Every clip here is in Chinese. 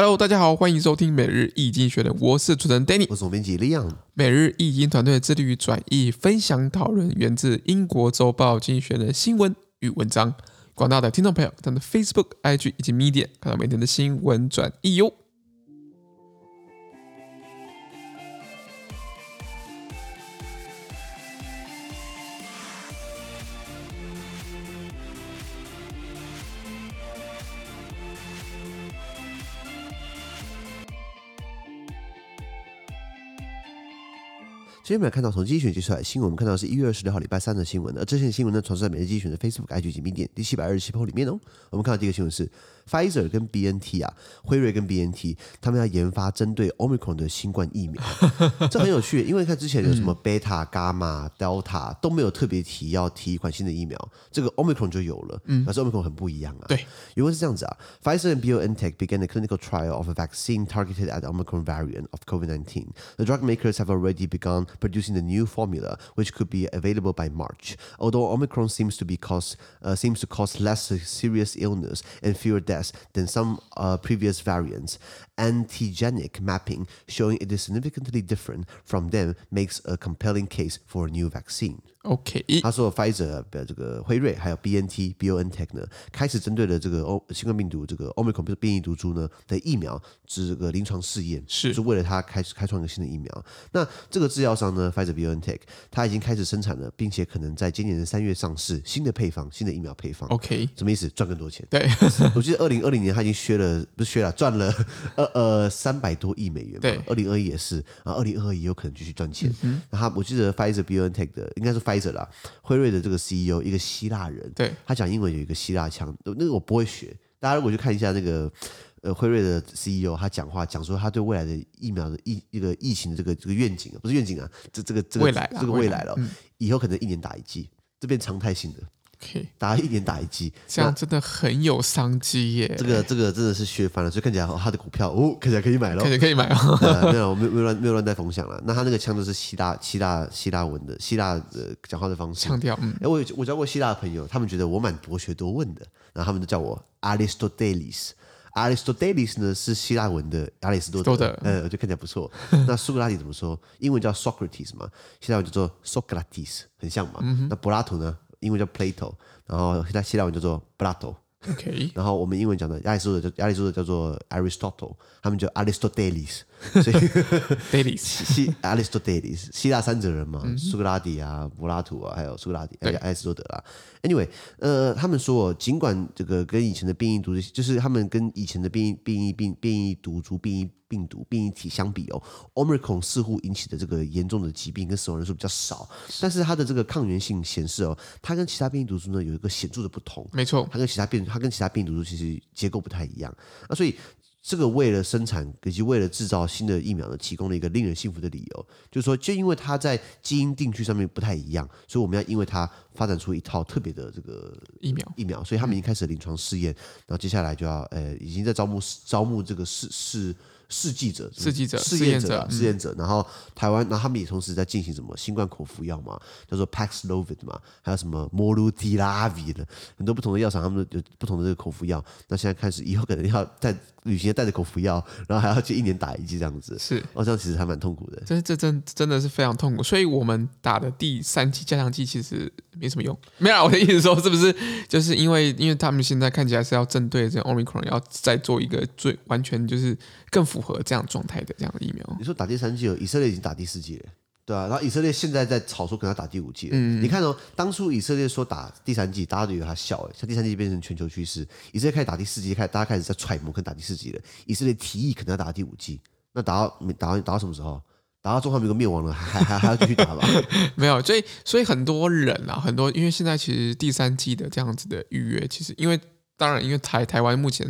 Hello，大家好，欢迎收听每日易经学人，我是主持人 Danny，我是总编辑 Leon。每日易经团队致力于转译、分享、讨论源自英国周报经济学人的新闻与文章。广大的听众朋友，他们的 Facebook、IG 以及 Media 看到每天的新闻转译哟。今天我们看到从经济学接出来的新闻，我们看到是一月二十六号礼拜三的新闻。而这些新闻呢，传出在每日精选的 Facebook、IG 及 Medium 第七百二十七铺里面哦。我们看到第一个新闻是 Pfizer 跟 BNT 啊，辉瑞跟 BNT 他们要研发针对 Omicron 的新冠疫苗，这很有趣，因为看之前有什么 Beta、Gamma、Delta 都没有特别提要提一款新的疫苗，这个 Omicron 就有了，嗯，可是 Omicron 很不一样啊。对，原文是这样子啊，Pfizer and BioNTech began a clinical trial of a vaccine targeted at the Omicron variant of COVID-19. The drug makers have already begun producing the new formula, which could be available by March. Although Omicron seems to be cause uh, seems to cause less serious illness and fewer deaths than some uh, previous variants, antigenic mapping showing it is significantly different from them makes a compelling case for a new vaccine. OK，他说，Pfizer 的这个辉瑞还有 BNT、BioNTech 呢，开始针对了这个欧新冠病毒这个 Omicron 变异毒株呢的疫苗，这个临床试验是，是为了它开始开创一个新的疫苗。那这个制药商呢，Pfizer、BioNTech，它已经开始生产了，并且可能在今年的三月上市新的配方，新的疫苗配方。OK，什么意思？赚更多钱？对，我记得二零二零年他已经削了，不是削了，赚了 呃呃三百多亿美元。对，二零二一也是，然后二零二二也有可能继续赚钱。嗯、那他我记得 Pfizer、BioNTech 的应该是 Pfizer 啦。辉瑞的这个 CEO 一个希腊人，对，他讲英文有一个希腊腔，那个我不会学。大家如果去看一下那个呃辉瑞的 CEO，他讲话讲说他对未来的疫苗的疫一个疫情的这个这个愿景啊，不是愿景啊，这这个这个未来这个未来了，嗯，以后可能一年打一剂，这变常态性的。Okay, 打一点打一击，这样真的很有商机耶！这个这个真的是削翻了，所以看起来他的股票哦，看起来可以买了，看起来可以买哦。没有没有没有乱没有乱带风向了。那他那个腔都是希腊希腊希腊文的希腊的讲话的方式，腔调。嗯，哎，我我交过希腊的朋友，他们觉得我蛮博学多问的，然后他们都叫我 Aristoteles。Aristoteles 呢是希腊文的亚里士多德，呃，我觉得看起来不错。那苏格拉底怎么说？英文叫 Socrates 嘛，希腊文叫做 Socrates，很像嘛。嗯、那柏拉图呢？英文叫 Plato，然后在希腊文叫做 Plato。OK，然后我们英文讲的亚里士多德叫亚里士多德叫做 Aristotle，他们叫 Aristoteles。所以 Dailies 希 Aristoteles 希腊三哲人嘛，苏格拉底啊、柏拉图啊，还有苏格拉底，还有亚里士多德啦。Anyway，呃，他们说，尽管这个跟以前的变异毒，就是他们跟以前的变异变异病变异毒株、变异病毒、变异体相比哦，Omicron 似乎引起的这个严重的疾病跟死亡人数比较少，但是它的这个抗原性显示哦，它跟其他变异毒株呢有一个显著的不同。没错，它跟其他变，它跟其他变异毒株其实结构不太一样那，所以。这个为了生产以及为了制造新的疫苗呢，提供了一个令人信服的理由，就是说，就因为它在基因定序上面不太一样，所以我们要因为它发展出一套特别的这个疫苗疫苗，所以他们已经开始临床试验，然后接下来就要呃，已经在招募招募这个试试。试剂者、试剂者、试验者、试验者，然后台湾，然后他们也同时在进行什么新冠口服药嘛，叫做 Paxlovid 嘛，还有什么 Molnupiravir 的很多不同的药厂，他们有不同的这个口服药。那现在开始以后可能要在旅行带着口服药，然后还要去一年打一剂这样子，是哦，这样其实还蛮痛苦的。这这真真的是非常痛苦，所以我们打的第三剂加强剂其实没什么用。没有，我的意思说是不是就是因为因为他们现在看起来是要针对这个 Omicron 要再做一个最完全就是更符合这样状态的这样的疫苗。你说打第三剂了，以色列已经打第四剂了，对啊，然后以色列现在在吵说可能要打第五剂了。嗯，你看哦，当初以色列说打第三剂，大家都以为他笑哎，像第三剂变成全球趋势，以色列开始打第四剂，开始大家开始在揣摩，可能打第四剂了。以色列提议可能要打第五剂，那打到打到打到什么时候？打到中华民国灭亡了，还还还要继续打吧？没有，所以所以很多人啊，很多因为现在其实第三季的这样子的预约，其实因为。当然，因为台台湾目前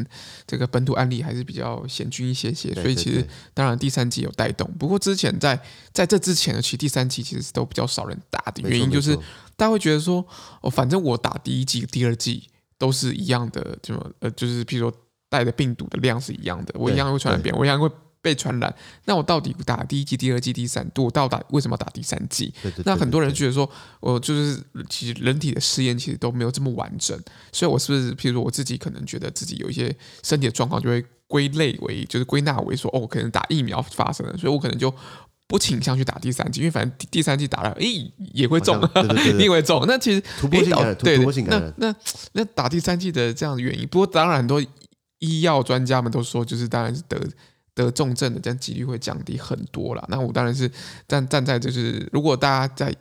这个本土案例还是比较险峻一些些，所以其实当然第三季有带动。不过之前在在这之前的其实第三季其实是都比较少人打的原因，就是大家会觉得说，哦，反正我打第一季、第二季都是一样的，就呃，就是譬如说带的病毒的量是一样的，我一样会传染别人，我一样会被传染，那我到底打第一剂、第二剂、第三剂，我到底为什么要打第三剂？那很多人觉得说，我就是其实人体的试验其实都没有这么完整，所以我是不是，譬如说我自己可能觉得自己有一些身体的状况，就会归类为，就是归纳为说，哦，可能打疫苗发生了，所以我可能就不倾向去打第三剂，因为反正第三剂打了，诶，也会中，你也会中。那其实突破性感染，对，突破性感染。那那那打第三剂的这样的原因，不过当然很多医药专家们都说，就是当然是得。得重症的这样几率会降低很多了。那我当然是站站在就是，如果大家在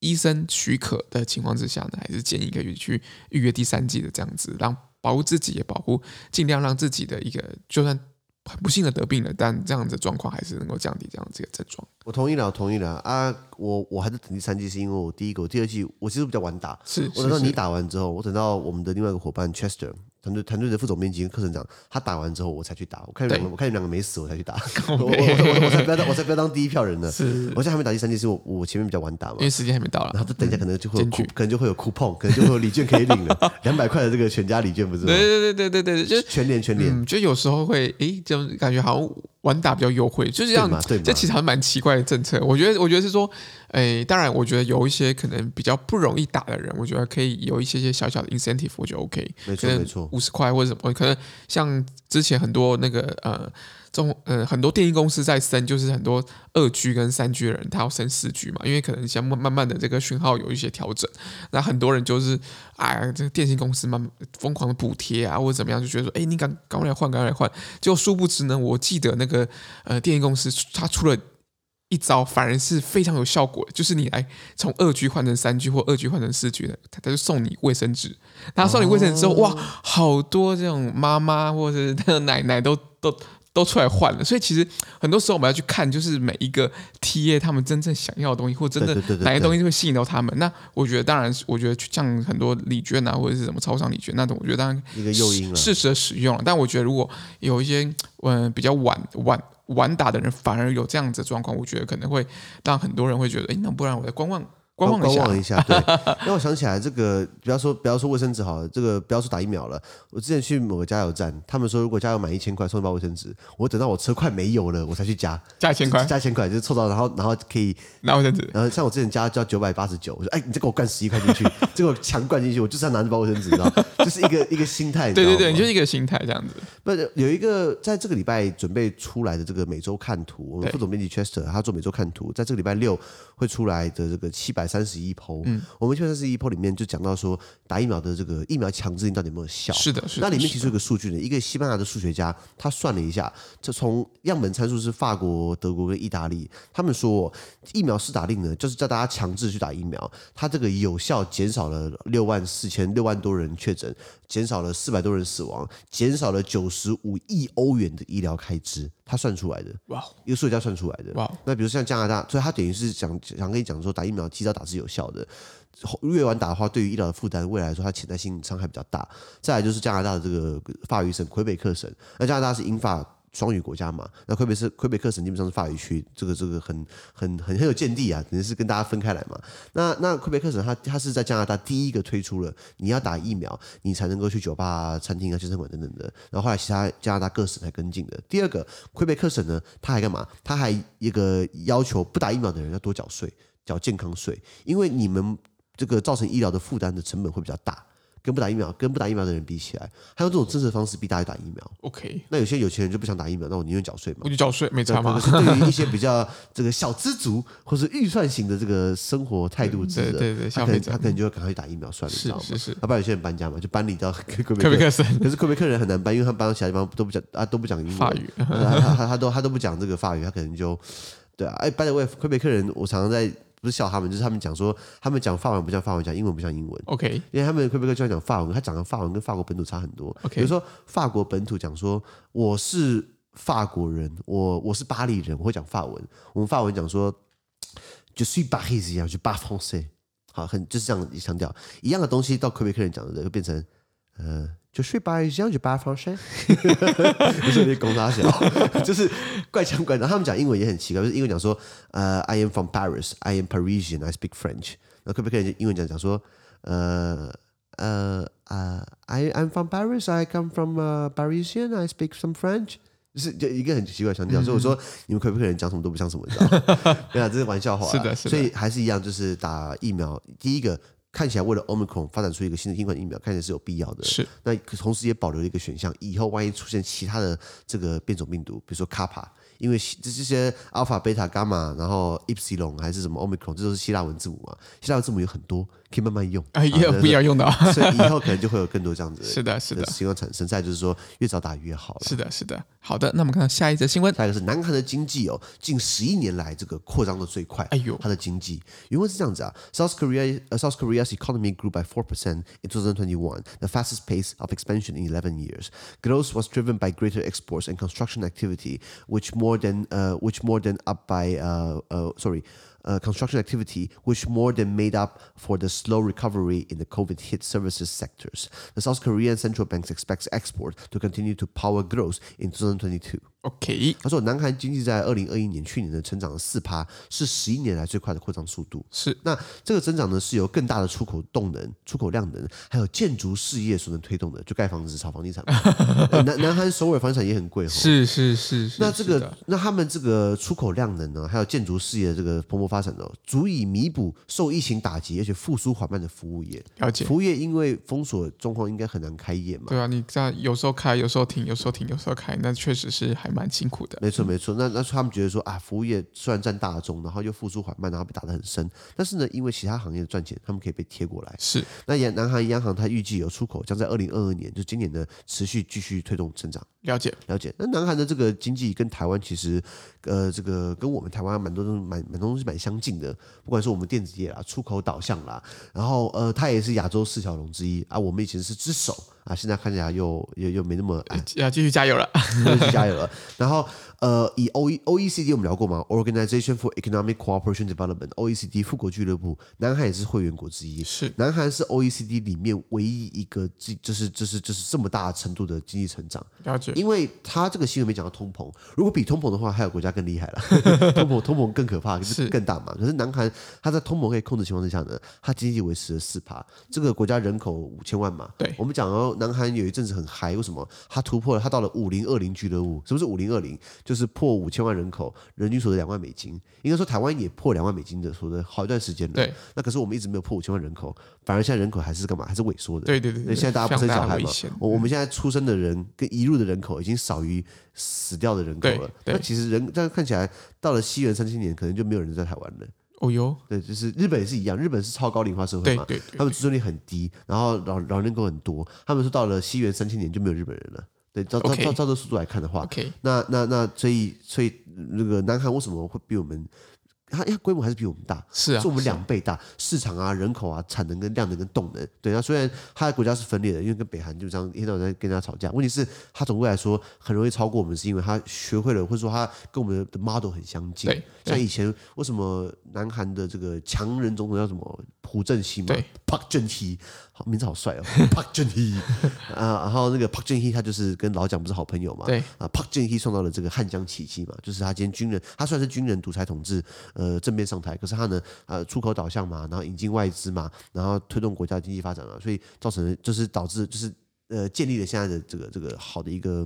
医生许可的情况之下呢，还是建议可以去预约第三季的这样子，让保护自己也保护，尽量让自己的一个就算很不幸的得病了，但这样子状况还是能够降低这样子的症状。我同意了，我同意了啊！我我还是等第三季，是因为我第一个、我第二季我其实比较晚打，是我等到你打完之后，我等到我们的另外一个伙伴 Chester。团队团队的副总编辑跟课程长，他打完之后我才去打。我看你们两个，我看你们两个没死，我才去打。我我我我才不要当，我才不要当第一票人呢。是，我现在还没打第三季，是我我前面比较晚打嘛，因为时间还没到了。然后等一下可能就会有可能就会有 coupon，可能就会有礼券可以领了，两百块的这个全家礼券不是？对对对对对对，就全年全年，就有时候会诶，就感觉好像晚打比较优惠，就是这样。这其实还蛮奇怪的政策。我觉得我觉得是说。诶，当然，我觉得有一些可能比较不容易打的人，我觉得可以有一些些小小的 incentive，我觉得 OK，没错没错，五十块或者什么，可能像之前很多那个呃中呃很多电信公司在升，就是很多二 G 跟三 G 的人，他要升四 G 嘛，因为可能像慢慢慢的这个讯号有一些调整，那很多人就是哎呀，这个电信公司慢疯狂的补贴啊或者怎么样，就觉得说，哎，你赶赶快来换，赶快来换，结果殊不知呢，我记得那个呃电信公司他出了。一招反而是非常有效果的，就是你来从二 G 换成三 G 或二 G 换成四 G 的，他他就送你卫生纸，然后送你卫生纸之后，哇，好多这种妈妈或者是那个奶奶都都都出来换了。所以其实很多时候我们要去看，就是每一个 TA 他们真正想要的东西，或真的哪些东西会吸引到他们。那我觉得，当然，我觉得像很多礼券啊，或者是什么超商礼券那种，我觉得当然一个诱因了，适时的使用。但我觉得，如果有一些嗯比较晚晚。晚打的人反而有这样子的状况，我觉得可能会让很多人会觉得，哎，那不然我再观望。观望一下，观望一下，对。让我想起来，这个不要说不要说卫生纸好了，这个不要说打疫苗了。我之前去某个加油站，他们说如果加油满一千块送一包卫生纸，我等到我车快没油了，我才去加。加一千块，加一千块就是凑到，然后然后可以拿卫生纸。然后像我之前加交九百八十九，我说哎，你再给我灌十一块进去，这个强灌进去，我就是要拿这包卫生纸，你知道，就是一个一个心态。对对对，你就是一个心态这样子。不是有一个在这个礼拜准备出来的这个每周看图，我们副总编辑 Chester 他做每周看图，在这个礼拜六会出来的这个七百三十一 PO。嗯，我们七百三十一波里面就讲到说，打疫苗的这个疫苗强制性到底有没有效？是的，是的。那里面提出一个数据呢，一个西班牙的数学家他算了一下，这从样本参数是法国、德国跟意大利，他们说疫苗施打令呢，就是叫大家强制去打疫苗，它这个有效减少了六万四千六万多人确诊，减少了四百多人死亡，减少了九十五亿欧元的医疗开支，他算出来的。哇，一个数学家算出来的。哇，那比如像加拿大，所以他等于是想想跟你讲说，打疫苗提早打是有效的。越晚打的话，对于医疗的负担，未来来说，它潜在性伤害比较大。再来就是加拿大的这个法语省魁北克省，那加拿大是英法双语国家嘛，那魁北是魁北克省基本上是法语区，这个这个很很很很有见地啊，肯定是跟大家分开来嘛。那那魁北克省它它是在加拿大第一个推出了你要打疫苗，你才能够去酒吧、餐厅啊、健身馆等等的，然后后来其他加拿大各省才跟进的。第二个，魁北克省呢，它还干嘛？它还一个要求不打疫苗的人要多缴税，缴健康税，因为你们。这个造成医疗的负担的成本会比较大，跟不打疫苗、跟不打疫苗的人比起来，他用这种政策方式逼大家打疫苗。OK，那有些有钱人就不想打疫苗，那我宁愿缴税嘛。我就缴税，没差嘛。可是对于一些比较这个小资族或是预算型的这个生活态度之的，对对对，他可能他可能就会赶快去打疫苗算了，是知道吗？是是。要不然有些人搬家嘛，就搬离到魁 北克省。可是魁北克人很难搬，因为他搬到其他地方都不讲啊，都不讲英语。法语。他他他都他都不讲这个法语，他可能就对啊。哎，by the way，魁北克人，我常常在。不是笑他们，就是他们讲说，他们讲法文不像法文，讲英文不像英文。OK，因为他们魁北克就要讲法文，他讲的法文跟法国本土差很多。OK，比如说法国本土讲说我是法国人，我我是巴黎人，我会讲法文。我们法文讲说就 suis parisien，就 parle français，好，很就是这样强调一样的东西，到魁北克人讲的就变成呃。就睡吧，这样就把它放生。不是你讲啥小，就是怪腔怪调。他们讲英文也很奇怪，就是英文讲说，呃，I am from Paris，I am Parisian，I speak French。那可不可以英文讲讲说，呃呃呃，I I'm from Paris，I come from Parisian，I speak some French。就是就一个很奇怪的腔调。所以我说你们可不可以讲什么都不像什么，你知道吗？对啊，这是玩笑话。是的。所以还是一样，就是打疫苗，第一个看起来为了 Omicron 发展出一个新的新冠疫苗，看起来是有必要的。是。那同时也保留了一个选项，以后万一出现其他的这个变种病毒，比如说 Kappa。因为这这些 alpha、beta、gamma，然后 epsilon 还是什么 omicron，这都是希腊文字母嘛。希腊文字母有很多，可以慢慢用。哎，也有不一样用的，所以以后可能就会有更多这样子的。是的，是的，情况产生。再就是说，越早打越好。是的，是的。好的，那我们看到下一则新闻。下一个是南韩的经济哦，近十一年来这个扩张的最快。哎呦，它的经济原文是这样子啊：South Korea, South Korea's economy grew by four percent in 2021, the fastest pace of expansion in eleven years. Growth was driven by greater exports and construction activity, which more than uh which more than up by uh uh sorry uh construction activity, which more than made up for the slow recovery in the COVID hit services sectors. The South Korean central bank expects export to continue to power growth in 2022. OK，他说南韩经济在二零二一年去年的成长了四趴，是十一年来最快的扩张速度。是，那这个增长呢是由更大的出口动能、出口量能，还有建筑事业所能推动的，就盖房子、炒房地产。南南韩首尔房地产也很贵，是是是，是。那这个，那他们这个出口量能呢，还有建筑事业的这个蓬勃发展呢，足以弥补受疫情打击而且复苏缓慢的服务业。了解。服务业因为封锁状况，应该很难开业嘛？对啊，你这样有时候开，有时候停，有时候停，有时候开，那确实是还。蛮辛苦的，没错没错。那那他们觉得说啊，服务业虽然占大宗，然后又复苏缓慢，然后被打得很深，但是呢，因为其他行业的赚钱，他们可以被贴过来。是。那南南韩央行它预计有出口将在二零二二年，就今年呢，持续继续推动成长。了解了解。那南韩的这个经济跟台湾其实，呃，这个跟我们台湾蛮多东蛮蛮多东西蛮相近的，不管是我们电子业啦，出口导向啦，然后呃，它也是亚洲四小龙之一啊。我们以前是只手啊，现在看起来又又又没那么，要继续加油了，继续加油了。然后。呃，以 O E O E C D 我们聊过吗？Organization for Economic Cooperation Development O E C D 富国俱乐部，南韩也是会员国之一。是，南韩是 O E C D 里面唯一一个就是就是就是这么大程度的经济成长。了解。因为他这个新闻没讲到通膨，如果比通膨的话，还有国家更厉害了。通膨通膨更可怕，就是更大嘛。可是南韩它在通膨可以控制情况之下呢，它经济维持了四趴。这个国家人口五千万嘛。对。我们讲南韩有一阵子很嗨，为什么？它突破了，它到了五零二零俱乐部。什么是五零二零？就是破五千万人口，人均所得两万美金。应该说台湾也破两万美金的所得好一段时间了。对，那可是我们一直没有破五千万人口，反而现在人口还是干嘛？还是萎缩的。对对对，对。现在大家不生小孩嘛？我我们现在出生的人跟移入的人口已经少于死掉的人口了。那其实人这样看起来，到了西元三千年，可能就没有人在台湾了。哦哟，对，就是日本也是一样，日本是超高龄化社会嘛，对对对，他们出生率很低，然后老老人口很多。他们说到了西元三千年就没有日本人了。对，照照照照这速度来看的话.那那那所以所以那个南韩为什么会比我们？它它规模还是比我们大，是啊，是我们两倍大，市场啊、人口啊、产能跟量能跟动能，对。那虽然它的国家是分裂的，因为跟北韩就这样一天到晚在跟人家吵架。问题是它总归来说很容易超过我们，是因为它学会了，或者说它跟我们的 model 很相近。对，像以前为什么南韩的这个强人总统叫什么朴正熙嘛？对，Park Geun-hye，好名字好帅哦，Park Geun-hye 啊，然后那个 Park Geun-hye 他就是跟老蒋不是好朋友嘛？对啊，Park Geun-hye 创造了这个汉江奇迹嘛，就是他今天军人，他虽然是军人独裁统治，呃，正面上台。可是他呢，呃，出口导向嘛，然后引进外资嘛，然后推动国家经济发展啊，所以造成就是导致就是呃建立了现在的这个这个好的一个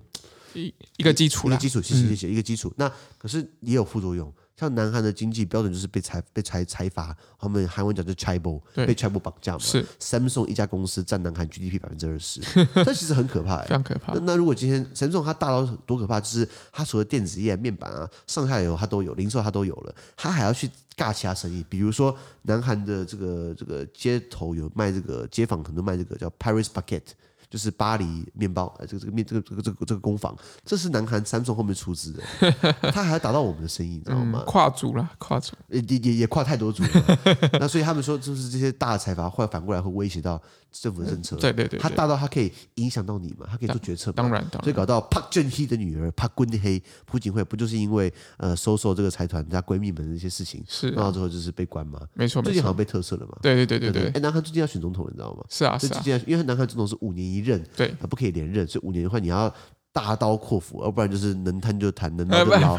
一一个基础，一个基础，谢谢谢谢，一个基础。那可是也有副作用。像南韩的经济标准就是被财被财财阀，他们韩文讲叫 chaebol，被 chaebol 绑架嘛。是 Samsung 一家公司占南韩 GDP 百分之二十，这其实很可怕，非常可怕。那那如果今天 Samsung 它大到多可怕，就是它除了电子业、面板啊、上下游它都有，零售它都有了，它还要去尬其他生意，比如说南韩的这个这个街头有卖这个街坊可能卖这个叫 Paris Baguette。就是巴黎面包，呃，这个这个面，这个这个这个这个工坊，这是南韩三星后面出资的，他还要打到我们的生意，你知道吗？嗯、跨足了，跨足，也也也跨太多足了。那所以他们说，就是这些大的财阀，会反过来会威胁到政府的政策。对对对，他大到他可以影响到你嘛？他可以做决策嘛？当然，当然。所以搞到朴正熙的女儿朴槿惠，朴槿惠不就是因为呃收受这个财团家闺蜜们的一些事情，是，然后最后就是被关嘛？没错，最近好像被特赦了嘛？对对对对对。哎，南韩最近要选总统，你知道吗？是啊，是啊。因为南韩总统是五年一任，对，不可以连任，所以五年的话，你要大刀阔斧，要不然就是能贪就贪，能捞就捞。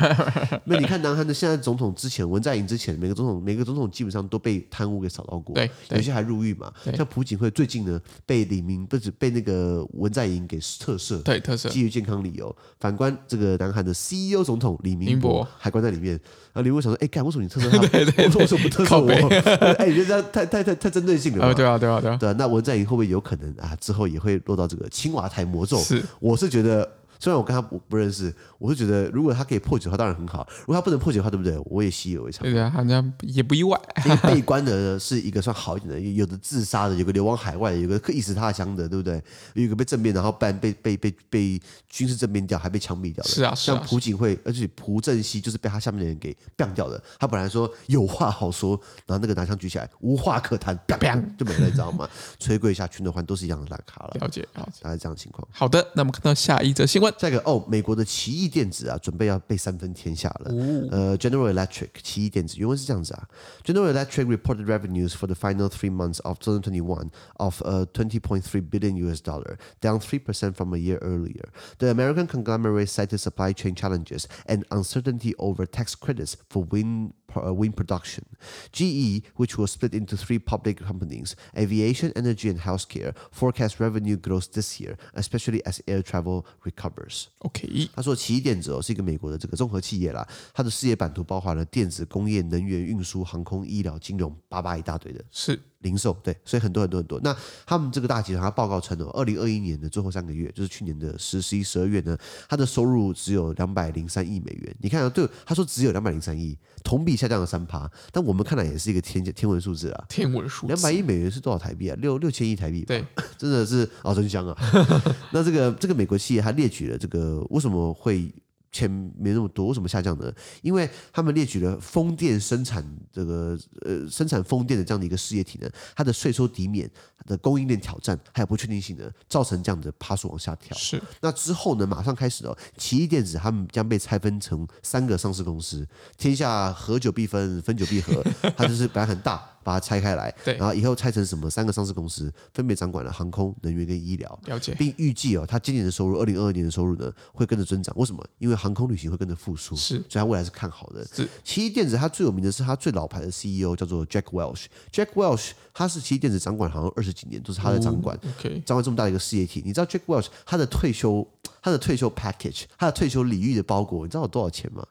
那你看南韩的现在总统之前文在寅之前，每个总统每个总统基本上都被贪污给扫到过，对，有些还入狱嘛。像朴槿惠最近呢，被李明不止被那个文在寅给特赦，对，特赦，基于健康理由。反观这个南韩的 CEO 总统李明博还关在里面，然后李伟想说，哎，干为什么你特赦他？对 对对，我说为什么不特赦我？哎，你这样太太太太针对性了？对啊，对啊，对啊。对，那文在寅会不会有可能啊？之后也会落到这个青瓦台魔咒？是，我是觉得。虽然我跟他不不认识，我是觉得如果他可以破解的话，当然很好；如果他不能破解的话，对不对？我也习以为常。对啊，好像也不意外。因为被关的是一个算好一点的，有的自杀的，有个流亡海外的，有个客意死他乡的，对不对？有一个被政变，然后办被被被被军事政变掉，还被枪毙掉的。是啊，是啊。像朴槿惠，而且朴正熙就是被他下面的人给干掉的。他本来说有话好说，然后那个拿枪举起来，无话可谈，就没了，你知道吗？吹跪下去的话，都是一样的烂卡了。了解，了解，大概这样的情况。好的，那我们看到下一则新闻，下一个哦，美国。我的奇异电子啊，准备要被三分天下了。呃，General Electric 奇异电子原文是这样子啊，General Electric reported revenues for the final three months of 2021 of uh 20.3 billion US dollar, down 3% from a year earlier. The American conglomerate cited supply chain challenges and uncertainty over tax credits for wind wind production. GE, which was split into three public companies, aviation, energy, and healthcare, forecast revenue growth this year, especially as air travel recovers. OK，他说奇异电子哦是一个美国的这个综合企业啦，它的事业版图包含了电子、工业、能源、运输、航空、医疗、金融，叭叭一大堆的。是。零售对，所以很多很多很多。那他们这个大集团，他报告称哦，二零二一年的最后三个月，就是去年的十、十一、十二月呢，它的收入只有两百零三亿美元。你看啊，对，他说只有两百零三亿，同比下降了三趴。但我们看来也是一个天天文数字啊，天文数字。两百亿美元是多少台币啊？六六千亿台币。对，真的是哦，真香啊。那这个这个美国企业，它列举了这个为什么会？钱没那么多，为什么下降呢？因为他们列举了风电生产这个呃生产风电的这样的一个事业体呢，它的税收抵免、它的供应链挑战还有不确定性呢，造成这样的趴数往下跳。是。那之后呢，马上开始哦，奇异电子他们将被拆分成三个上市公司，天下合久必分，分久必合，它就是本来很大。把它拆开来，对，然后以后拆成什么三个上市公司，分别掌管了航空、能源跟医疗，了解，并预计哦，它今年的收入，二零二二年的收入呢，会跟着增长。为什么？因为航空旅行会跟着复苏，是，所以它未来是看好的。是，奇异电子它最有名的是它最老牌的 CEO 叫做 Jack Welch。Jack Welch 他是奇异电子掌管好像二十几年，都是他在掌管，哦，OK，掌管这么大的一个事业体。你知道 Jack Welch 他的退休，他的退休 package，他的退休礼遇的包裹，你知道有多少钱吗？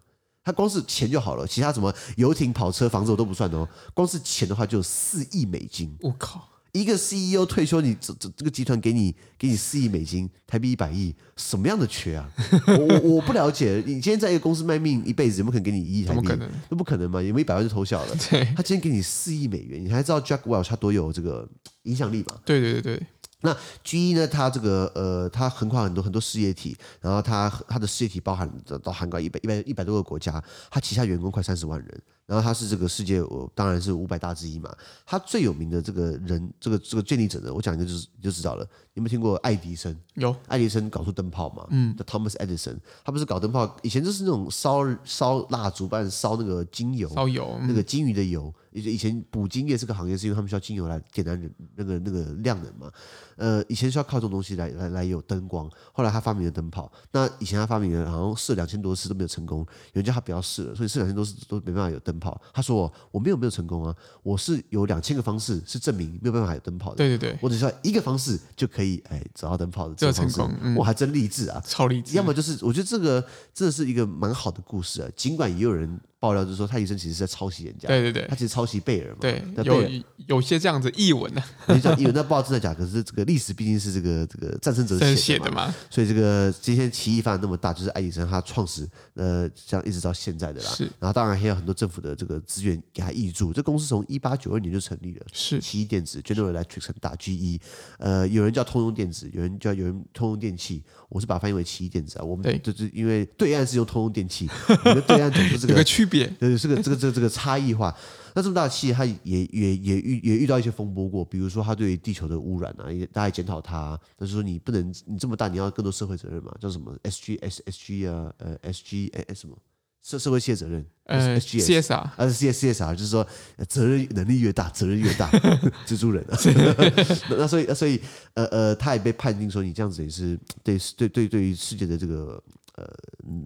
他光是钱就好了，其他什么游艇、跑车、房子我都不算哦。光是钱的话，就有四亿美金。我靠，一个 CEO 退休，你这这这个集团给你给你四亿美金，台币一百亿，什么样的缺啊？我我不了解。你今天在一个公司卖命一辈子，有没有可能给你一亿台币？不可能，都不可能嘛？有没有一百万就偷笑了？对，他今天给你四亿美元，你还知道 Jack Welch 他多有这个影响力吗？对对对对。那 G 一呢？它这个呃，它横跨很多很多事业体，然后它它的事业体包含到涵盖一百一百一百多个国家，它旗下员工快三十万人。然后他是这个世界，我当然是五百大之一嘛。他最有名的这个人，这个这个建立者呢，我讲一个就是你就知道了。你有没有听过爱迪生？有，爱迪生搞出灯泡嘛？嗯，Thomas Edison，他不是搞灯泡，以前就是那种烧烧蜡烛，不然烧那个精油，烧油，那个金鱼的油。以以前捕鲸业这个行业，是因为他们需要精油来点燃那个那个亮能嘛。呃，以前需要靠这种东西来来来有灯光。后来他发明了灯泡。那以前他发明了，好像试两千多次都没有成功，有人叫他不要试了，所以试两千多次都没办法有灯。跑，他说我没有没有成功啊，我是有两千个方式是证明没有办法有灯泡的。对对对，我只需要一个方式就可以哎找到灯泡的这个方式，成功，我还真励志啊，超励志。要么就是我觉得这个真的是一个蛮好的故事啊，尽管也有人。爆料就是说，他医生其实是在抄袭人家。对对对，他其实抄袭贝尔嘛。对，有有些这样子译文呢。你讲译文，那不知道真的假？可是这个历史毕竟是这个这个战胜者写的嘛。所以这个今天奇异发展那么大，就是爱迪生他创始，呃，这样一直到现在的啦。是。然后当然还有很多政府的这个资源给他挹注。这公司从一八九二年就成立了。是。奇异电子 General Electric 很大 GE，呃，有人叫通用电子，有人叫有人通用电器，我是把它翻译为奇异电子啊。我们就是因为对岸是用通用电器，我们对岸总是这个区别。对，这个。这个这个这个差异化，那这么大的企业，它也也也遇也遇到一些风波过，比如说它对地球的污染啊，也大家检讨它，但是说你不能，你这么大，你要更多社会责任嘛，叫什么 S G S S G 啊，呃 S G S 什么社社会企业责任，呃，CSR，啊，C S C S R，就是说责任能力越大，责任越大，蜘蛛人啊。那所以，所以，呃呃，他也被判定说，你这样子也是对对对对于世界的这个。呃，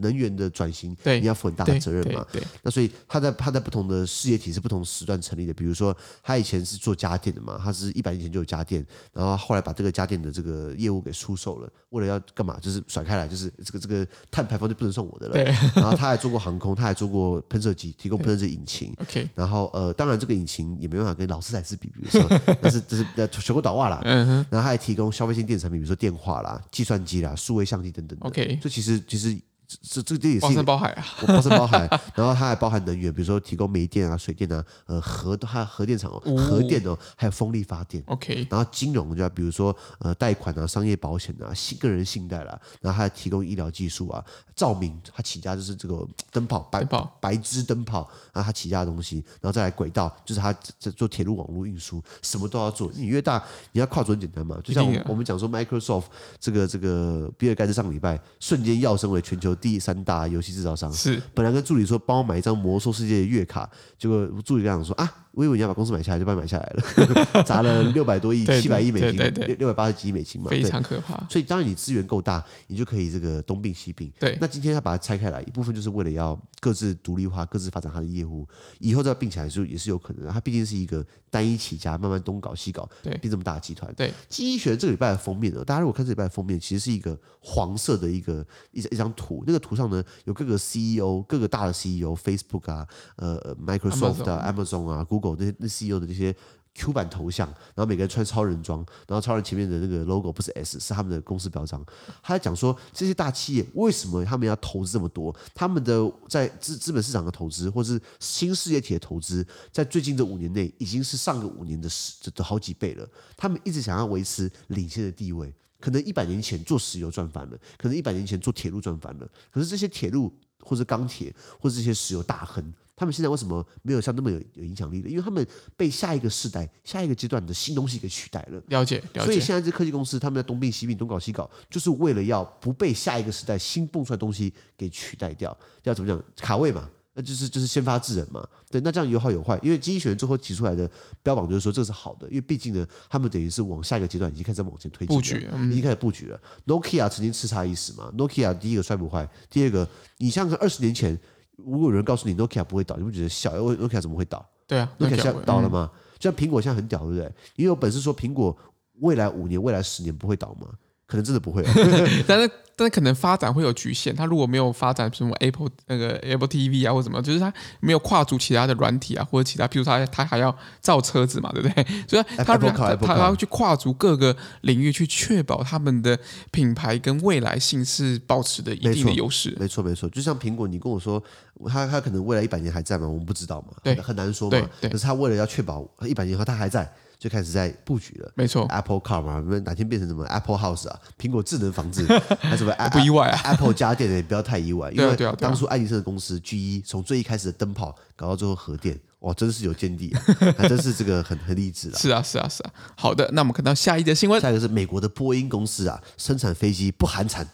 能源的转型，对，你要负很大的责任嘛。对，那所以他在他在不同的事业体是不同时段成立的。比如说，他以前是做家电的嘛，他是一百年前就有家电，然后后来把这个家电的这个业务给出售了，为了要干嘛？就是甩开来，就是这个这个碳排放就不能算我的了。对。然后他还做过航空，他还做过喷射机，提供喷射机引擎。OK。然后呃，当然这个引擎也没办法跟劳斯莱斯比，比如说，但是这是呃全国倒挂了。嗯哼。然后他还提供消费性电子产品，比如说电话啦、计算机啦、数位相机等等。OK。这其实其实。就是这这这也是包山包海啊，包山包海，然后它还包含能源，比如说提供煤电啊、水电啊，呃核还有核电厂哦，核电哦，还有风力发电。OK，然后金融就比如说呃贷款啊、商业保险啊、信个人信贷啦，然后还提供医疗技术啊、照明，它起家就是这个灯泡白泡白支灯泡然后，它起家的东西，然后再来轨道，就是它在做铁路网络运输，什么都要做。你越大，你要跨足很简单嘛，就像我们讲说 Microsoft 这个这个比尔盖茨上个礼拜瞬间跃升为全球。第三大游戏制造商是，本来跟助理说帮我买一张魔兽世界的月卡，结果助理跟我说啊。我以为你要把公司买下来，就把你买下来了，砸了六百多亿、七百亿美金，六六百八十几亿美金嘛，非常可怕。所以当然你资源够大，你就可以这个东并西并。对，那今天他把它拆开来，一部分就是为了要各自独立化、各自发展它的业务，以后再并起来就也是有可能的。它毕竟是一个单一起家，慢慢东搞西搞，对，变这么大的集团。对，经济学人这个礼拜的封面呢，大家如果看这礼拜的封面，其实是一个黄色的一个一一张图，那个图上呢有各个 CEO、各个大的 CEO，Facebook 啊，呃，Microsoft 啊，Amazon 啊，Google 那些那 CEO。的这些 Q 版头像，然后每个人穿超人装，然后超人前面的那个 logo 不是 S，是他们的公司标章。他在讲说，这些大企业为什么他们要投资这么多？他们的在资资本市场的投资，或是新事业体的投资，在最近这五年内已经是上个五年的十的好几倍了。他们一直想要维持领先的地位，可能一百年前做石油赚翻了，可能一百年前做铁路赚翻了，可是这些铁路或者钢铁或者这些石油大亨。他们现在为什么没有像那么有有影响力了？因为他们被下一个世代、下一个阶段的新东西给取代了。了解，了解。所以现在这科技公司他们在东并西并、东搞西搞，就是为了要不被下一个时代新蹦出来的东西给取代掉。要怎么讲？卡位嘛，那就是就是先发制人嘛。对，那这样有好有坏。因为经济学人最后提出来的标榜就是说这是好的，因为毕竟呢，他们等于是往下一个阶段已经开始往前推进，布局，已经开始布局了。Nokia 曾经叱咤一时嘛，Nokia 第一个摔不坏，第二个你像个二十年前。如果有人告诉你 Nokia 不会倒，你不觉得笑？Nokia 怎么会倒？对啊，Nokia 现在倒了吗？就像苹果现在很屌，对不对？你有本事说苹果未来五年、未来十年不会倒吗？可能真的不会，但是但是可能发展会有局限。它如果没有发展什么 Apple 那个 Apple TV 啊，或什么，就是它没有跨足其他的软体啊，或者其他，譬如它它还要造车子嘛，对不对？所以它它它要去跨足各个领域，去确保他们的品牌跟未来性是保持的一定的优势。没错没错，就像苹果，你跟我说它它可能未来一百年还在吗？我们不知道嘛，对，很难说嘛。可是它为了要确保一百年后它还在。就开始在布局了，没错，Apple Car 嘛，哪天变成什么 Apple House 啊，苹果智能房子，还什么不意外啊？Apple 家电也不要太意外，因为当初爱迪生的公司 GE 从最一开始的灯泡搞到最后核电，哇，真是有见地啊，还真是这个很很励志啊。是啊，是啊，是啊。好的，那我们看到下一则新闻，下一个是美国的波音公司啊，生产飞机不寒蝉。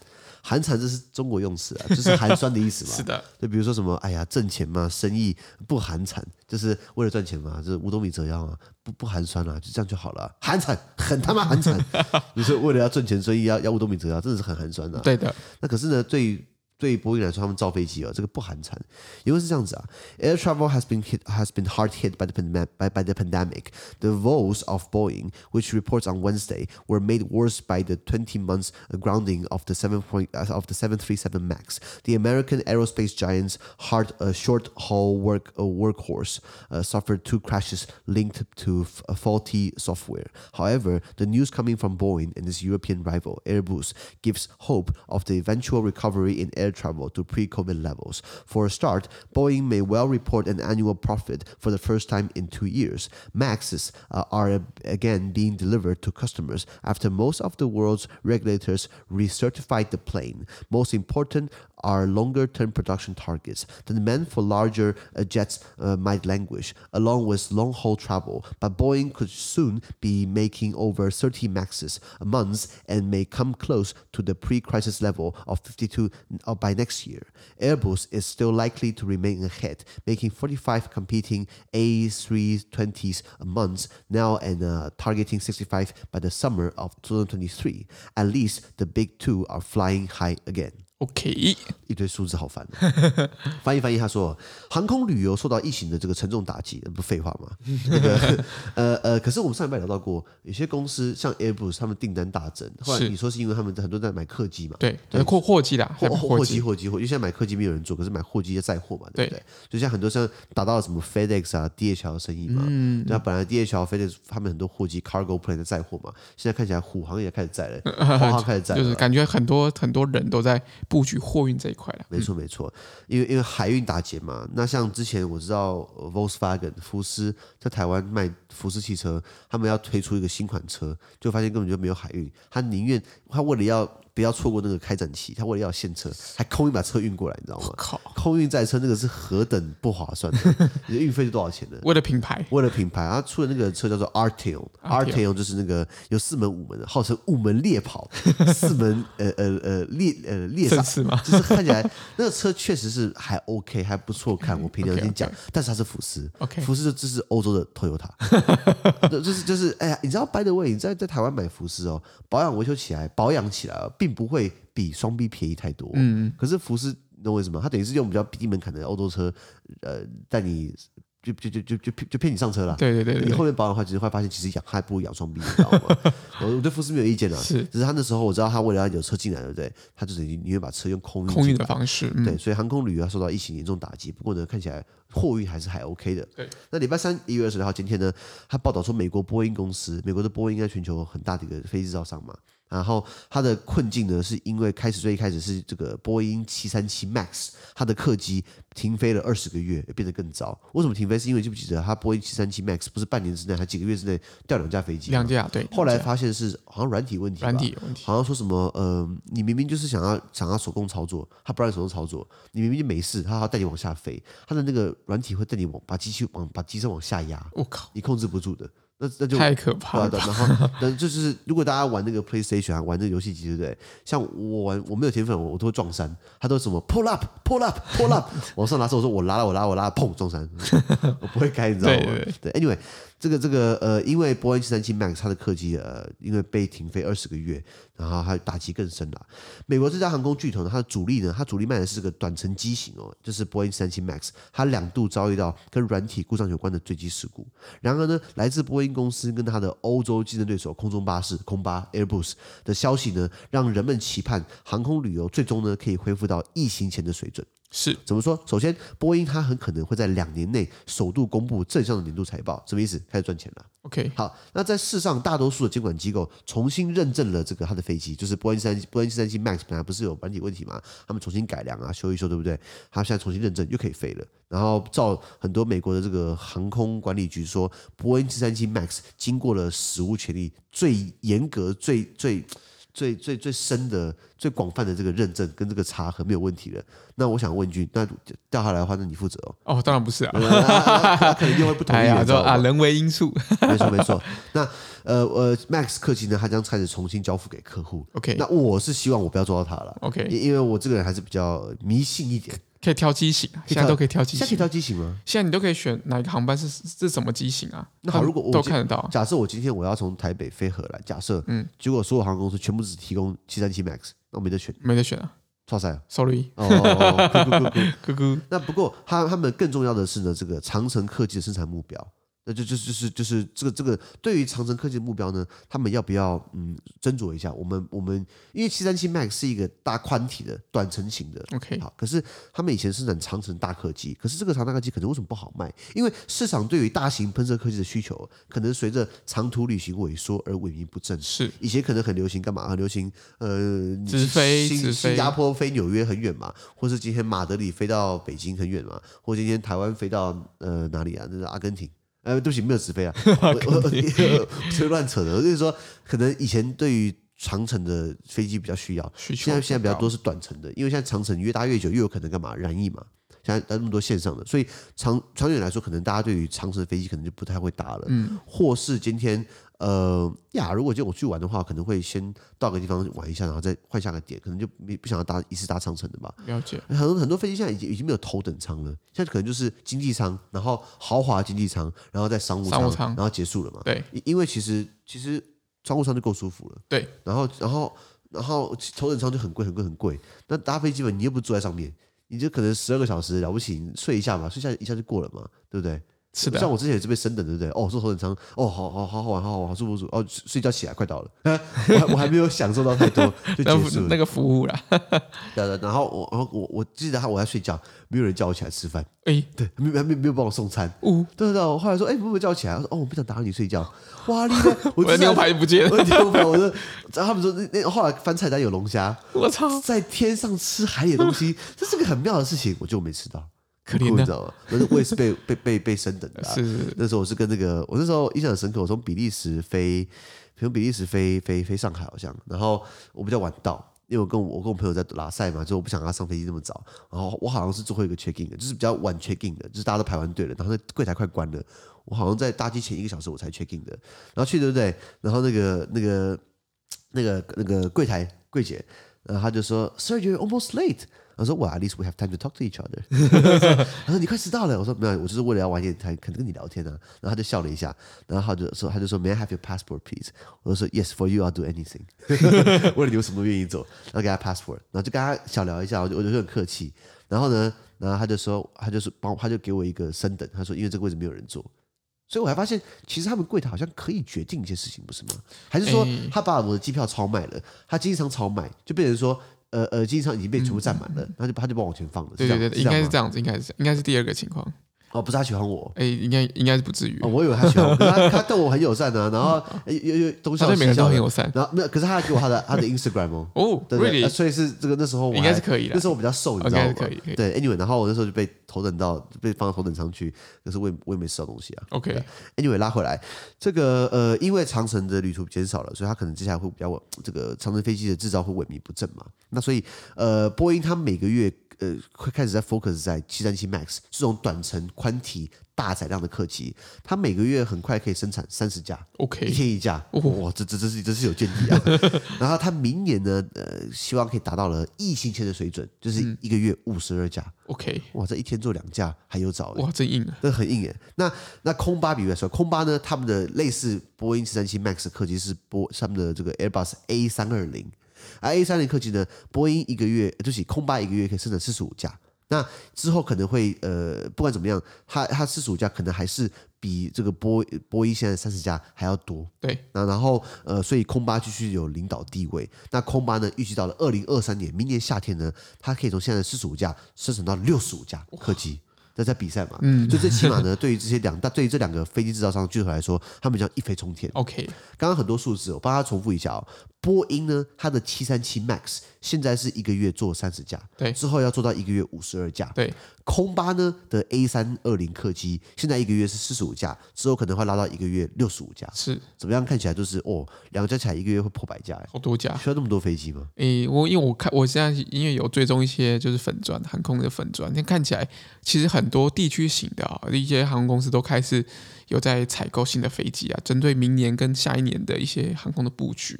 寒蝉这是中国用词啊，就是寒酸的意思嘛。是的，就比如说什么，哎呀，挣钱嘛，生意不寒蝉，就是为了赚钱嘛，就是五斗米折腰啊，不不寒酸啊，就这样就好了。寒蝉，很他妈寒蝉，就是为了要赚钱，所以要要五斗米折腰，真的是很寒酸的。对的，那可是呢，最。对波音来说，他们造飞机啊，这个不寒碜，因为是这样子啊。Air travel has been hit has been hard hit by the pandemic by by the pandemic. The woes of Boeing, which reports on Wednesday, were made worse by the 20 months grounding of the seven point of the 737 Max. The American aerospace giant's hard uh, short haul work uh, workhorse uh, suffered two crashes linked to faulty software. However, the news coming from Boeing and its European rival Airbus gives hope of the eventual recovery in air travel to pre-COVID levels. For a start, Boeing may well report an annual profit for the first time in two years. Maxes uh, are again being delivered to customers after most of the world's regulators recertified the plane. Most important are longer-term production targets. The demand for larger uh, jets uh, might languish, along with long-haul travel, but Boeing could soon be making over 30 Maxes a month and may come close to the pre-crisis level of 52 uh, by next year. Airbus is still likely to remain ahead, making 45 competing A320s a month now and uh, targeting 65 by the summer of 2023. At least the big two are flying high again. OK，一堆数字好烦。翻译翻译，他说航空旅游受到疫情的这个沉重打击，不 废话吗？那个呃呃，可是我们上礼拜聊到过，有些公司像 Airbus，他们订单大增。后来你说是因为他们很多在买客机嘛？对，货货机的货货机货机货，因为现在买客机没有人做，可是买货机要载货嘛，对不对？就像很多像达到了什么 FedEx 啊、DHL 的生意嘛。嗯。那本来 DHL、FedEx 他们很多货机 Cargo Plane 在载货嘛，现在看起来虎航也开始载了，华航开始载了，就是感觉很多很多人都在。布局货运这一块了，没错没错，因为因为海运打劫嘛，那像之前我知道 Volkswagen 福斯在台湾卖福斯汽车，他们要推出一个新款车，就发现根本就没有海运，他宁愿他为了要。不要错过那个开展期，他为了要现车，还空运把车运过来，你知道吗？靠，空运载车那个是何等不划算的，你的运费是多少钱呢？为了品牌，为了品牌，他出的那个车叫做 Arteon，Arteon 就是那个有四门五门的，号称五门猎跑，四门呃呃呃猎呃猎杀，就是看起来 那个车确实是还 OK，还不错看。我凭良心讲，但是它是福斯，OK，福斯就这是欧洲的 Toyota，就是就是哎呀，你知道 By the way，你在在台湾买福斯哦，保养维修起来，保养起来哦，并不会比双 B 便宜太多，嗯，可是福斯，你懂为什么？他等于是用比较低门槛的欧洲车，呃，带你就就就就就就骗你上车了。对对对，对，你后面保养的话，其实会发现其实养还不如养双 B，你知道吗？我对福斯没有意见啊，是，只是他那时候我知道他为了要有车进来，对不对？他就等于宁愿把车用空运空运的方式，对，所以航空旅游受到疫情严重打击。不过呢，看起来货运还是还 OK 的。对，那礼拜三一月二十六号今天呢，他报道说美国波音公司，美国的波音应该全球很大的一个飞机制造商嘛。然后它的困境呢，是因为开始最一开始是这个波音七三七 MAX，它的客机停飞了二十个月，变得更糟。为什么停飞？是因为记不记得它波音七三七 MAX 不是半年之内，还几个月之内掉两架飞机？两架对。后来发现是好像软体问题，软体问题，好像说什么呃，你明明就是想要想要手工操作，他不让你手动操作，你明明就没事，他还要带你往下飞，他的那个软体会带你往把机器往把机身往下压，我靠，你控制不住的。那那就太可怕了。然后，那就是如果大家玩那个 PlayStation 啊，玩那个游戏机，对不对？像我玩，我没有铁粉，我都会撞山。他都什么 pull up pull up pull up，往上拿时候，我说我拉了我拉我拉，砰撞山，我不会开，你知道吗？对，对，对，对，Anyway。这个这个呃，因为波音七三七 MAX 它的客机呃，因为被停飞二十个月，然后它打击更深了。美国这家航空巨头呢，它的主力呢，它主力卖的是个短程机型哦，就是波音七三七 MAX，它两度遭遇到跟软体故障有关的坠机事故。然而呢，来自波音公司跟它的欧洲竞争对手空中巴士空巴 Airbus 的消息呢，让人们期盼航空旅游最终呢可以恢复到疫情前的水准。是怎么说？首先，波音它很可能会在两年内首度公布正向的年度财报，什么意思？开始赚钱了。OK，好，那在世上大多数的监管机构重新认证了这个它的飞机，就是波音三波音七三七 MAX 本来不是有软体问题吗？他们重新改良啊，修一修，对不对？它现在重新认证又可以飞了。然后照很多美国的这个航空管理局说，波音七三七 MAX 经过了史无前例最严格、最最。最最最深的、最广泛的这个认证跟这个查核没有问题了。那我想问一句，那掉下来的话，那你负责哦？哦，当然不是啊，他可能又会不同意。啊，啊，人为因素，没错没错。那呃呃，Max 客机呢，他将开始重新交付给客户。OK，那我是希望我不要做到他了。OK，因为我这个人还是比较迷信一点。可以挑机型，现在都可以挑机型。现在可以挑机型吗？现在你都可以选哪一个航班是是什么机型啊？那好，如果我都看得到。假设我今天我要从台北飞荷兰，假设，嗯，结果所有航空公司全部只提供七三七 MAX，那我没得选，没得选啊，错赛了，sorry，哦，咕咕咕咕咕咕。那不过他他们更重要的是呢，这个长城客机的生产目标。那就就就是就是这个这个对于长城科技的目标呢，他们要不要嗯斟酌一下？我们我们因为七三七 MAX 是一个大宽体的短程型的，OK 好，可是他们以前生产长城大客机，可是这个长大客机可能为什么不好卖？因为市场对于大型喷射客机的需求，可能随着长途旅行萎缩而萎靡不振。是以前可能很流行干嘛？很流行呃直飞新新加坡飞纽约很远嘛，或是今天马德里飞到北京很远嘛，或今天台湾飞到呃哪里啊？那是阿根廷。呃，对不起，没有直飞啊，我我我 随便乱扯的。我就是说，可能以前对于长城的飞机比较需要。需现在现在比较多是短程的，因为现在长城越搭越久，越有可能干嘛燃翼嘛。现在那么多线上的，所以长长远来说，可能大家对于长城的飞机可能就不太会搭了。嗯，或是今天呃呀，如果就我去玩的话，可能会先到个地方玩一下，然后再换下个点，可能就没不想要搭一次搭长城的吧。了解。很多很多飞机现在已经已经没有头等舱了，现在可能就是经济舱，然后豪华经济舱，然后再商务舱，商务舱然后结束了嘛。对，因为其实其实商务舱就够舒服了。对，然后然后然后头等舱就很贵很贵很贵，那搭飞机嘛，你又不坐在上面。你就可能十二个小时了不起，你睡一下嘛，睡下一下就过了嘛，对不对？是的。像我之前也是被升等，对不对？哦，坐头等舱，哦，好好好好玩，好好好舒服舒服。哦，睡觉起来快到了，我还我还没有享受到太多 就结束了那个服务啦。对的，然后我然后我我记得他我在睡觉，没有人叫我起来吃饭。哎，对，没没没没有帮我送餐。哦，对对对，我后来说，哎，会不会叫我起来？我说，哦，我不想打扰你睡觉。哇，厉害！我的牛排不见了。我的牛排，我说，然后他们说那那后来翻菜单有龙虾。我操，在天上吃海里的东西，这是个很妙的事情，我就没吃到。可怜的，你知道吗？那我也是被 被被被升等的。是，是。那时候我是跟那个，我那时候印象很深刻，我从比利时飞，从比利时飞飞飞上海好像，然后我比较晚到，因为我跟我我跟我朋友在拉赛嘛，就我不想让他上飞机那么早，然后我好像是最后一个 check in 的，就是比较晚 check in 的，就是大家都排完队了，然后那柜台快关了，我好像在搭机前一个小时我才 check in 的，然后去对不对？然后那个那个那个那个柜台柜姐，然后他就说，Sir, you're almost late。我说，Well, at least we have time to talk to each other。他说你快迟到了。我说没有，我就是为了要晚点才可能跟你聊天啊。然后他就笑了一下，然后他就说，他就说，May I have your passport, please？我就说，Yes, for you, I'll do anything。为了你，有什么都愿意做。然后给他 passport，然后就跟他小聊一下，我就我就很客气。然后呢，然后他就说，他就是帮，他就给我一个升等。他说，因为这个位置没有人坐，所以我还发现，其实他们柜台好像可以决定一些事情，不是吗？还是说他把我的机票超卖了，他经常超卖，就变成说。呃耳机上已经被全部占满了，嗯、他就他就帮我往前放了。对对对，应该是这样子，应该是应该是第二个情况。哦，不是他喜欢我，哎，应该应该是不至于。哦，我以为他喜欢我，可是他他对我很友善啊，然后 有有东西，他对每个人都很友善。然后没有，可是他还给我他的他的 Instagram 哦，哦，对对，所以是这个那时候我应该是可以的，那时候我比较瘦，你知道吗？可以可以。对，Anyway，然后我那时候就被头等到被放到头等舱去，可是我也我也没吃到东西啊。OK，Anyway 拉回来，这个呃，因为长城的旅途减少了，所以他可能接下来会比较这个长城飞机的制造会萎靡不振嘛。那所以呃，波音它每个月。呃，会开始在 focus 在七三七 MAX 这种短程宽体大载量的客机，它每个月很快可以生产三十架，OK，一天一架，哇，这这这是这是有见地啊。然后它明年呢，呃，希望可以达到了疫情前的水准，就是一个月五十二架，OK，哇，这一天做两架还有找，哇，真硬啊，这很硬耶。那那空巴比如说，空巴呢，他们的类似波音七三七 MAX 的客机是波他们的这个 Airbus A 三二零。而 A 三零客机呢，波音一个月就是空巴一个月可以生产四十五架，那之后可能会呃，不管怎么样，它它四十五架可能还是比这个波波音现在三十架还要多。对，那然后呃，所以空巴继续有领导地位。那空巴呢，预计到了二零二三年，明年夏天呢，它可以从现在的四十五架生成到六十五架客机。那在比赛嘛，嗯，所以最起码呢，对于这些两大，对于这两个飞机制造商巨头来说，他们将一飞冲天。OK，刚刚很多数字，我帮他重复一下哦。波音呢，它的七三七 MAX 现在是一个月做三十架，对，之后要做到一个月五十二架，对。空巴呢的 A 三二零客机现在一个月是四十五架，之后可能会拉到一个月六十五架，是怎么样？看起来就是哦，两个加起来一个月会破百架，好多架，需要那么多飞机吗？诶，我因为我看我现在因为有追踪一些就是粉钻航空的粉钻，那看起来其实很多地区型的啊一些航空公司都开始有在采购新的飞机啊，针对明年跟下一年的一些航空的布局，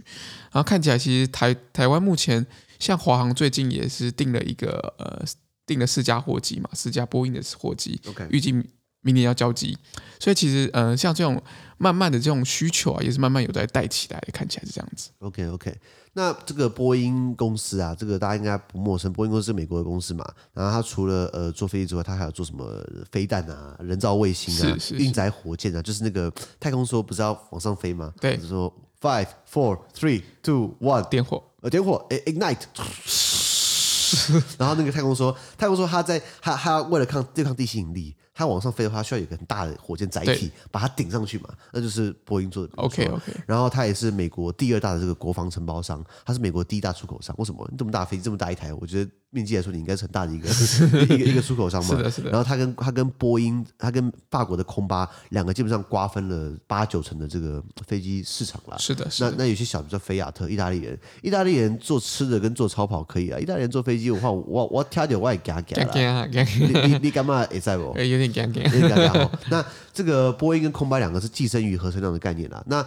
然后看起来其实台台湾目前像华航最近也是订了一个呃。订了四架货机嘛，四架波音的货机，OK，预计明年要交机，所以其实呃，像这种慢慢的这种需求啊，也是慢慢有在带起来的，看起来是这样子。OK OK，那这个波音公司啊，这个大家应该不陌生，波音公司是美国的公司嘛，然后它除了呃做飞机之外，它还有做什么飞弹啊、人造卫星啊、运载火箭啊，就是那个太空梭不是要往上飞吗？对，就是说 five four three two one 点火，呃点火，ignite。然后那个太空说，太空说他在他他为了抗对抗地心引力，他往上飞的话，需要有一个很大的火箭载体把它顶上去嘛，那就是波音做的。OK OK。然后他也是美国第二大的这个国防承包商，他是美国第一大出口商。为什么？这么大飞机这么大一台，我觉得面积来说，你应该是很大的一个 一个一个出口商嘛。是的，是的。然后他跟他跟波音，他跟法国的空巴两个基本上瓜分了八九成的这个飞机市场了。是的，是的。那那有些小，比如菲亚特，意大利人，意大利人做吃的跟做超跑可以啊。意大利人坐飞机的话，我我挑点我也给他给了。你你你干嘛也在不？有点尴尬。有点尴尬。那这个波音跟空巴两个是寄生于合成量的概念啦。那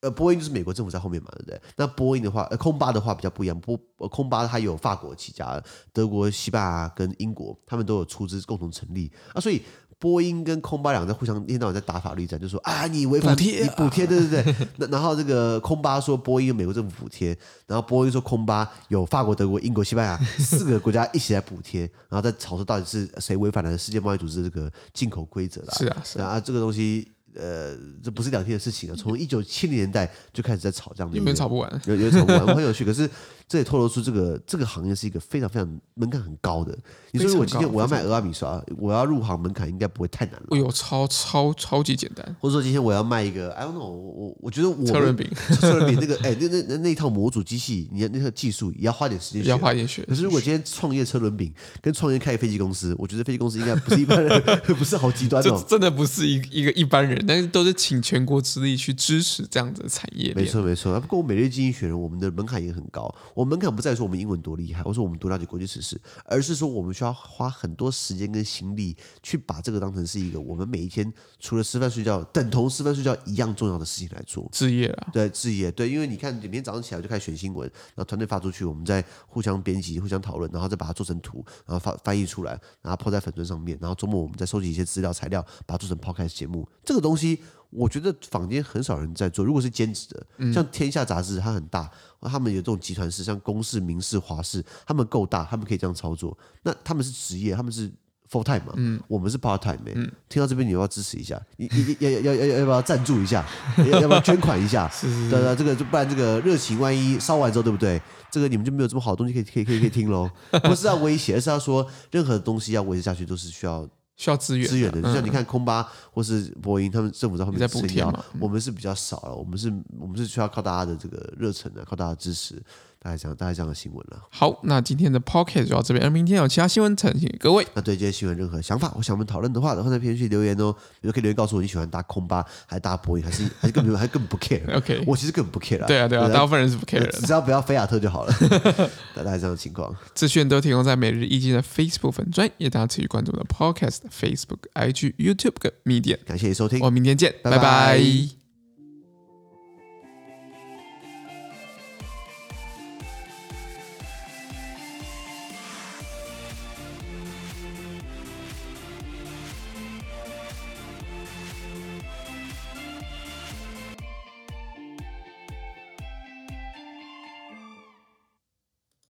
呃，波音就是美国政府在后面嘛，对不对？那波音的话，呃，空巴的话比较不一样。波空巴它有法国起家，德国、西班牙跟英国，他们都有出资共同成立啊。所以波音跟空巴两个在互相一天到晚在打法律战，就说啊，你违反补贴，你补贴，对对对。那然后这个空巴说波音有美国政府补贴，然后波音说空巴有法国、德国、英国、西班牙四个国家一起来补贴，然后在吵说到底是谁违反了世界贸易组织这个进口规则啦。是啊，是啊，这个东西。呃，这不是两天的事情了。从一九七零年代就开始在吵这样的，有没有吵不完？有有吵不完，很有趣。可是这也透露出这个这个行业是一个非常非常门槛很高的。你说如果今天我要卖俄阿米刷，我要入行门槛应该不会太难了。哎呦，超超超级简单。或者说今天我要卖一个，I don't know，我我觉得我车轮饼，车轮饼那个，哎，那那那那一套模组机器，你那套技术也要花点时间学，要花点学。可是如果今天创业车轮饼跟创业开飞机公司，我觉得飞机公司应该不是一般人，不是好极端哦。真的不是一一个一般人，但是都是请。全国之力去支持这样子的产业，没错没错。不过我每日经济学人，我们的门槛也很高。我们门槛不在于说我们英文多厉害，或者说我们多了解国际时事，而是说我们需要花很多时间跟心力去把这个当成是一个我们每一天除了吃饭睡觉，等同吃饭睡觉一样重要的事情来做。职业啊，对职业，对，因为你看，每天早上起来就开始选新闻，然后团队发出去，我们再互相编辑、互相讨论，然后再把它做成图，然后发翻译出来，然后抛在粉专上面，然后周末我们再收集一些资料材料，把它做成 podcast 节目。这个东西。我觉得坊间很少人在做。如果是兼职的，像《天下》杂志，它很大，他们有这种集团式，像公事、民事、华事，他们够大，他们可以这样操作。那他们是职业，他们是 full time 嘛？嗯，我们是 part time 欸。嗯，听到这边，你要不要支持一下？你你要要要要要不要赞助一下？要不要捐款一下？是是是。对对，这个就不然这个热情万一烧完之后，对不对？这个你们就没有这么好的东西可以可以可以可以听喽。不是要威胁，而是要说任何东西要维持下去都是需要。需要资源，资源的，就像你看空巴或是波音，他们政府在后面在补贴嘛，我们是比较少了，我们是，我们是需要靠大家的这个热忱的，靠大家的支持。大概这样，大概这样的新闻了。好，那今天的 Podcast 就到这边，而明天有其他新闻呈现给各位。那对这些新闻任何想法，我想我们讨论的话，都会在评论区留言哦。比如可以留言告诉我，你喜欢搭空巴还是搭波音，还是还是根本还根本不 care。OK，我其实根本不 care 啦。对啊，对啊，大部分人是不 care 的，只要不要菲亚特就好了。大概这样的情况，资讯都提供在每日一经的 Facebook 粉专，也大家持续关注我的 Podcast、Facebook、IG、YouTube 跟 Medium。感谢你收听，我们明天见，拜拜。拜拜。